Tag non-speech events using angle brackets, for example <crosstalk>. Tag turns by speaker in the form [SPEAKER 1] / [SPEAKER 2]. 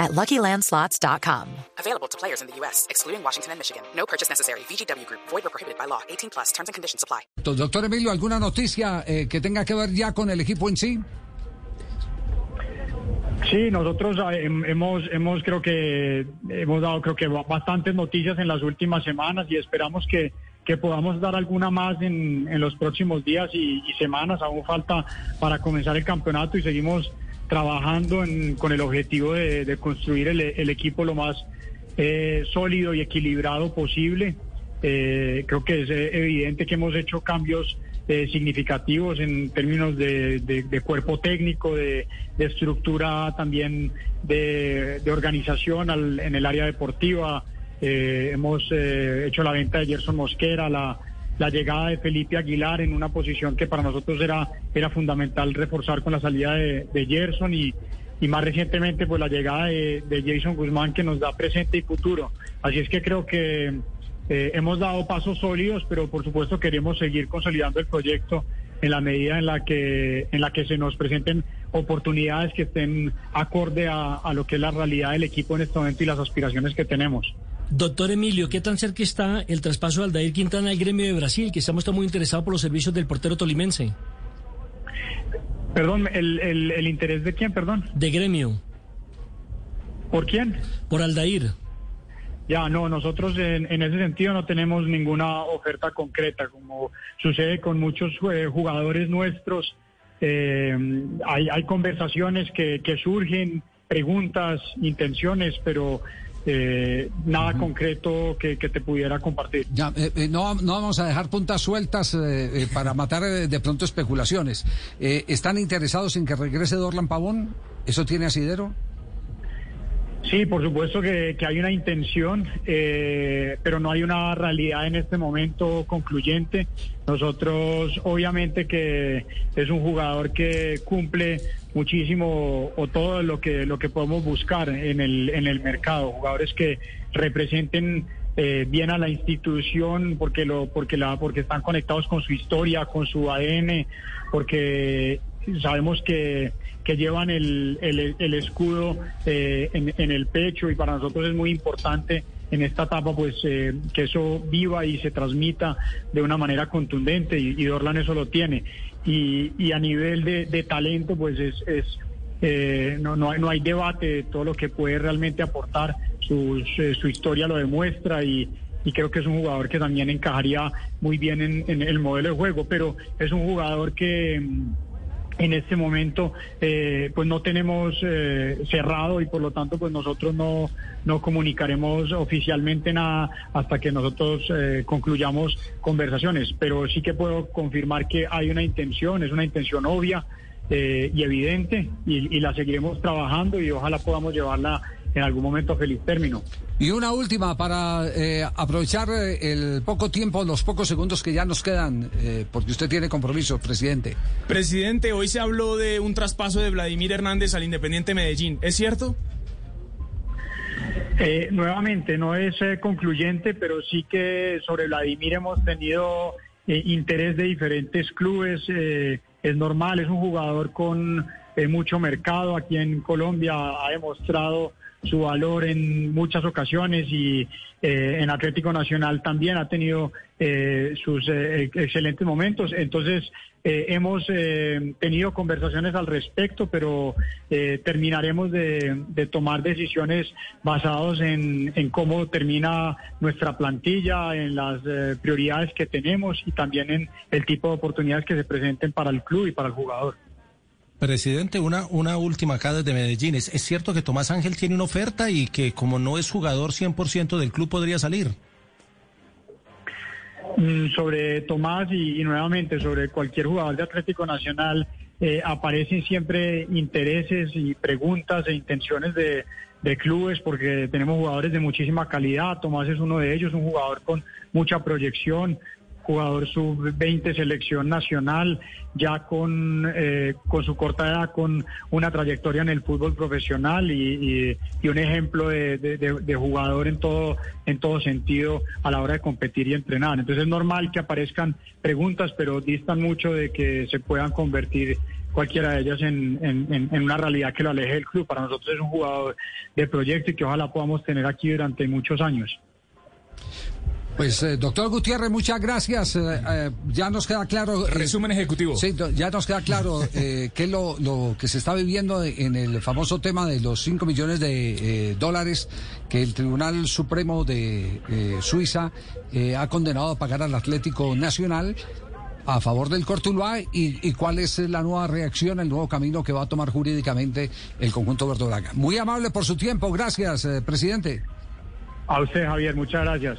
[SPEAKER 1] at LuckyLandSlots.com.
[SPEAKER 2] Available to players in the U.S., excluding Washington and Michigan. No purchase necessary. VGW Group. Void or prohibited by law. 18 plus. Terms and conditions apply.
[SPEAKER 3] Doctor Emilio, ¿alguna noticia eh, que tenga que ver ya con el equipo en sí?
[SPEAKER 4] Sí, nosotros ah, hem- hemos, hemos creo que hemos dado creo que ba- bastantes noticias en las últimas semanas y esperamos que, que podamos dar alguna más en, en los próximos días y, y semanas. Aún falta para comenzar el campeonato y seguimos trabajando en- con el objetivo de, de construir el, el equipo lo más eh, sólido y equilibrado posible. Eh, creo que es eh, evidente que hemos hecho cambios eh, significativos en términos de, de- de cuerpo técnico, de, de estructura también de, organización al- en el área deportiva. Eh, hemos eh, hecho la venta de Gerson Mosquera, la, la llegada de Felipe Aguilar en una posición que para nosotros era, era fundamental reforzar con la salida de, de Gerson y, y más recientemente pues la llegada de, de Jason Guzmán que nos da presente y futuro. Así es que creo que eh, hemos dado pasos sólidos, pero por supuesto queremos seguir consolidando el proyecto en la medida en la que en la que se nos presenten oportunidades que estén acorde a, a lo que es la realidad del equipo en este momento y las aspiraciones que tenemos.
[SPEAKER 5] Doctor Emilio, ¿qué tan cerca está el traspaso de Aldair Quintana al gremio de Brasil, que estamos muy interesados por los servicios del portero tolimense?
[SPEAKER 4] Perdón, el, el, el interés de quién, perdón,
[SPEAKER 5] De gremio,
[SPEAKER 4] ¿por quién?
[SPEAKER 5] por Aldair.
[SPEAKER 4] Ya, no, nosotros en, en ese sentido no tenemos ninguna oferta concreta, como sucede con muchos eh, jugadores nuestros. eh, hay, hay conversaciones que, que surgen, preguntas, intenciones, pero eh, nada concreto que, que te pudiera compartir.
[SPEAKER 3] Ya, eh, eh, no, no vamos a dejar puntas sueltas eh, eh, para matar de pronto especulaciones. ¿Están interesados en que regrese Dorlan Pavón? ¿Eso tiene asidero?
[SPEAKER 4] Sí, por supuesto que, que hay una intención, eh, pero no hay una realidad en este momento concluyente. Nosotros, obviamente que es un jugador que cumple muchísimo o todo lo que lo que podemos buscar en el en el mercado, jugadores que representen eh, bien a la institución porque lo porque la porque están conectados con su historia, con su ADN, porque sabemos que, que llevan el, el, escudo eh, en, el pecho y para nosotros es muy importante en esta etapa pues eh, que eso viva y se transmita de una manera contundente y, y Dorlan eso lo tiene. Y, y a nivel de, de talento pues es, es eh, no, no, hay, no hay debate de todo lo que puede realmente aportar. Eh, su historia lo demuestra y, y creo que es un jugador que también encajaría muy bien en, el modelo de juego pero es un jugador que en este momento eh, pues no tenemos eh, cerrado y por lo tanto pues nosotros no, no comunicaremos oficialmente nada hasta que nosotros eh, concluyamos conversaciones. Pero sí que puedo confirmar que hay una intención, es una intención obvia eh, y evidente y, y la seguiremos trabajando y ojalá podamos llevarla en algún momento feliz término.
[SPEAKER 3] Y una última para eh, aprovechar eh, el poco tiempo, los pocos segundos que ya nos quedan, eh, porque usted tiene compromiso, presidente.
[SPEAKER 6] Presidente, hoy se habló de un traspaso de Vladimir Hernández al Independiente Medellín. ¿Es cierto?
[SPEAKER 4] Eh, nuevamente, no es eh, concluyente, pero sí que sobre Vladimir hemos tenido eh, interés de diferentes clubes. eh, es normal, es un jugador con eh, mucho mercado aquí en Colombia, ha demostrado su valor en muchas ocasiones y eh, en Atlético Nacional también ha tenido eh, sus eh, excelentes momentos. Entonces, eh, hemos eh, tenido conversaciones al respecto, pero eh, terminaremos de, de tomar decisiones basados en, en cómo termina nuestra plantilla, en las prioridades que tenemos y también en el tipo de oportunidades que se presenten para el club y para el jugador.
[SPEAKER 7] Presidente, una, una última acá desde Medellín. ¿Es, es cierto que Tomás Ángel tiene una oferta y que como no es jugador 100% del club podría salir?
[SPEAKER 4] Mm, sobre Tomás y, nuevamente sobre cualquier jugador de Atlético Nacional eh, aparecen siempre intereses y preguntas e intenciones de, de clubes porque tenemos jugadores de muchísima calidad. Tomás es uno de ellos, un jugador con mucha proyección, jugador sub-20 selección nacional, ya con, eh, con su corta edad, con una trayectoria en el fútbol profesional y, un ejemplo de, jugador en todo, en todo sentido a la hora de competir y entrenar. Entonces es normal que aparezcan preguntas, pero distan mucho de que se puedan convertir cualquiera de ellas en, en, en, una realidad que lo aleje del club. Para nosotros es un jugador de proyecto y que ojalá podamos tener aquí durante muchos años.
[SPEAKER 3] Pues, eh, doctor Gutiérrez, muchas gracias. Eh, eh, ya nos queda claro.
[SPEAKER 6] Resumen ejecutivo.
[SPEAKER 3] Sí, ya nos queda claro <laughs> qué es lo, lo, que se está viviendo en el famoso tema de los 5 millones de dólares que el Tribunal Supremo de Suiza ha condenado a pagar al Atlético Nacional a favor del Cortuluá y, y, cuál es la nueva reacción, el nuevo camino que va a tomar jurídicamente el conjunto verdolaga. Muy amable por su tiempo, gracias, presidente.
[SPEAKER 4] A usted, Javier, muchas gracias.